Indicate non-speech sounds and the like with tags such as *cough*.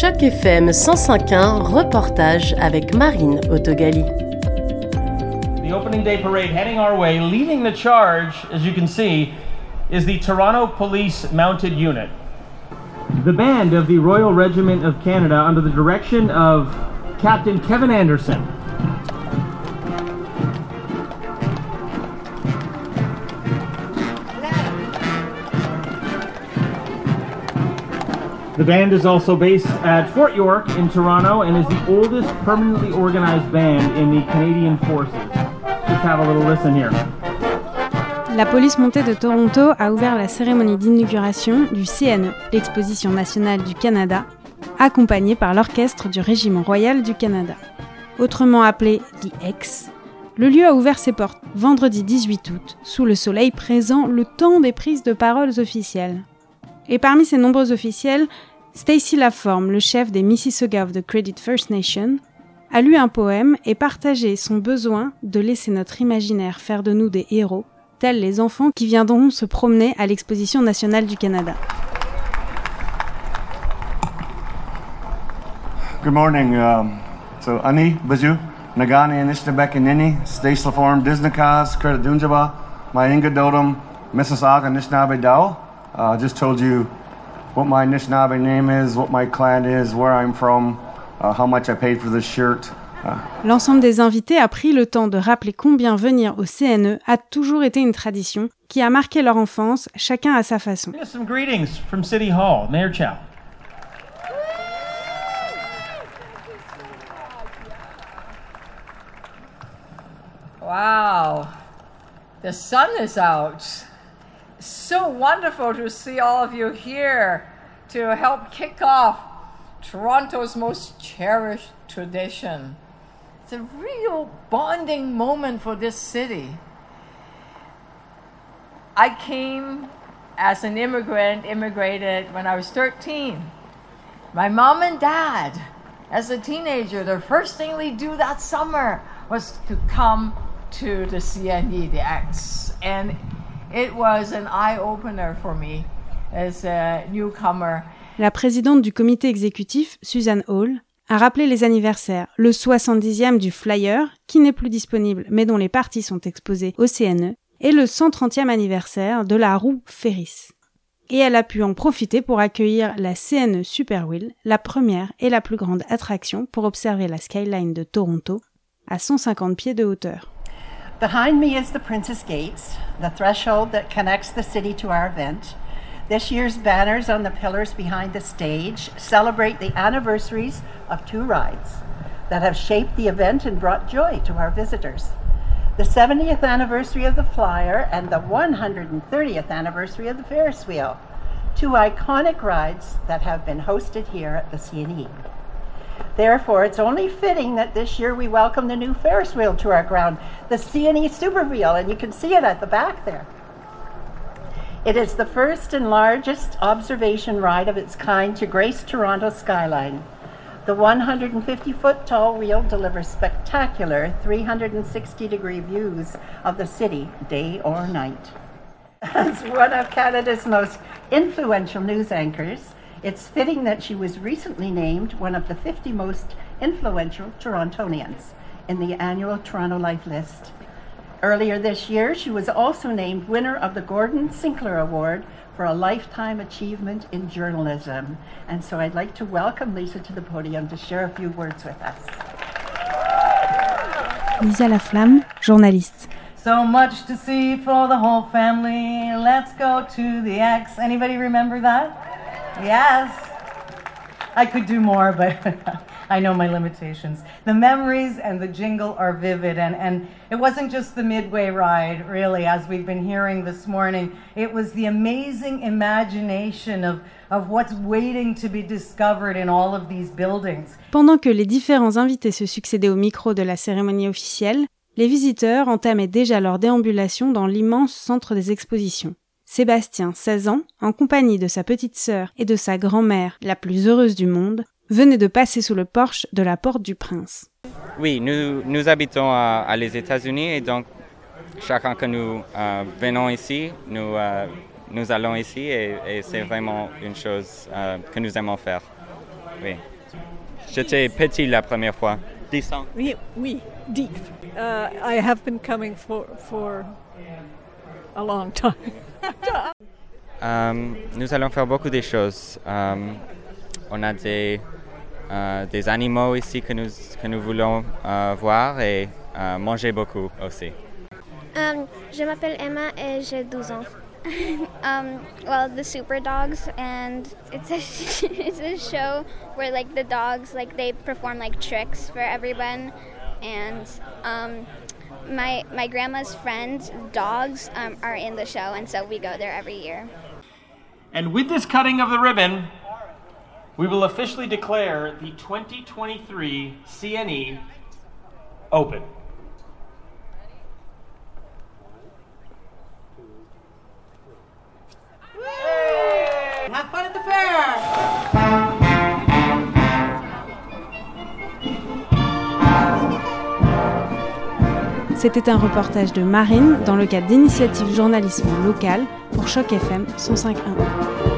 Choc FM 105.1, reportage avec Marine Autogali. The opening day parade heading our way, leading the charge, as you can see, is the Toronto Police Mounted Unit. The band of the Royal Regiment of Canada under the direction of Captain Kevin Anderson. The band is also based at Fort York in Toronto and is the oldest permanently organized band in the Canadian Forces. Let's have a little listen here. La police montée de Toronto a ouvert la cérémonie d'inauguration du CNE, l'exposition nationale du Canada, accompagnée par l'orchestre du Régiment royal du Canada. Autrement appelé The X, le lieu a ouvert ses portes vendredi 18 août, sous le soleil présent le temps des prises de paroles officielles. Et parmi ces nombreux officiels, Stacy Laforme, le chef des Mississauga of the Credit First Nation, a lu un poème et partagé son besoin de laisser notre imaginaire faire de nous des héros, tels les enfants qui viendront se promener à l'exposition nationale du Canada. Good morning. Um, so, Ani, Nagani, Anishtebek, and Nini, Stace Laform, Disnakas, Credit Dunjaba, Mississauga, Nishnabe Dao. I uh, just told you what my Anishinaabe name is, what my clan is, where I'm from, uh, how much I paid for this shirt. Uh, L'ensemble des invités a pris le temps de rappeler combien venir au CNE a toujours été une tradition qui a marqué leur enfance, chacun à sa façon. Some greetings from City Hall, Mayor Chow. Wow, the sun is out. So wonderful to see all of you here to help kick off Toronto's most cherished tradition. It's a real bonding moment for this city. I came as an immigrant, immigrated when I was 13. My mom and dad, as a teenager, the first thing we do that summer was to come to the CNE, the X. And it was an eye opener for me as a newcomer. La présidente du comité exécutif, Suzanne Hall, a rappelé les anniversaires, le 70e du Flyer, qui n'est plus disponible mais dont les parties sont exposées au CNE, et le 130e anniversaire de la roue Ferris. Et elle a pu en profiter pour accueillir la CNE Super Wheel, la première et la plus grande attraction pour observer la skyline de Toronto, à 150 pieds de hauteur. Behind me is the Princess Gates, the threshold that connects the city to our event. This year's banners on the pillars behind the stage celebrate the anniversaries of two rides that have shaped the event and brought joy to our visitors. The 70th anniversary of the Flyer and the 130th anniversary of the Ferris wheel, two iconic rides that have been hosted here at the CNE. Therefore, it's only fitting that this year we welcome the new Ferris wheel to our ground, the CNE Super Wheel, and you can see it at the back there. It is the first and largest observation ride of its kind to grace Toronto's skyline. The 150 foot tall wheel delivers spectacular 360 degree views of the city, day or night. *laughs* As one of Canada's most influential news anchors, it's fitting that she was recently named one of the 50 most influential Torontonians in the annual Toronto Life list. Earlier this year, she was also named winner of the Gordon Sinclair Award for a Lifetime Achievement in Journalism. And so I'd like to welcome Lisa to the podium to share a few words with us. Lisa Laflamme, journaliste. So much to see for the whole family. Let's go to the X. Anybody remember that? Yes. I could do more, but *laughs* I know my limitations. The memories and the jingle are vivid, and, and it wasn't just the midway ride, really, as we've been hearing this morning. It was the amazing imagination of, of what's waiting to be discovered in all of these buildings. Pendant que les différents invités se succédaient au micro de la cérémonie officielle, les visiteurs entamaient déjà leur déambulation dans l'immense centre des expositions. Sébastien, 16 ans, en compagnie de sa petite sœur et de sa grand-mère, la plus heureuse du monde, venait de passer sous le porche de la Porte du Prince. Oui, nous, nous habitons à, à les États-Unis et donc chacun que nous euh, venons ici, nous, euh, nous allons ici et, et c'est vraiment une chose euh, que nous aimons faire. Oui. J'étais petit la première fois. Descends. Oui, oui, deep. Uh, I have been coming for, for a long time. Euh, nous allons faire beaucoup de choses. Euh, on a des, euh, des animaux ici que nous, que nous voulons euh, voir et euh, manger beaucoup aussi. Um, je m'appelle Emma et j'ai 12 ans. *laughs* um, well, the Super Dogs, and it's a *laughs* it's a show where like the dogs like they perform like tricks for everyone, and um, my my grandma's friends' dogs um, are in the show, and so we go there every year. And with this cutting of the ribbon, we will officially declare the 2023 CNE open. C'était un reportage de Marine dans le cadre d'initiative journalisme local pour Choc FM 105.1.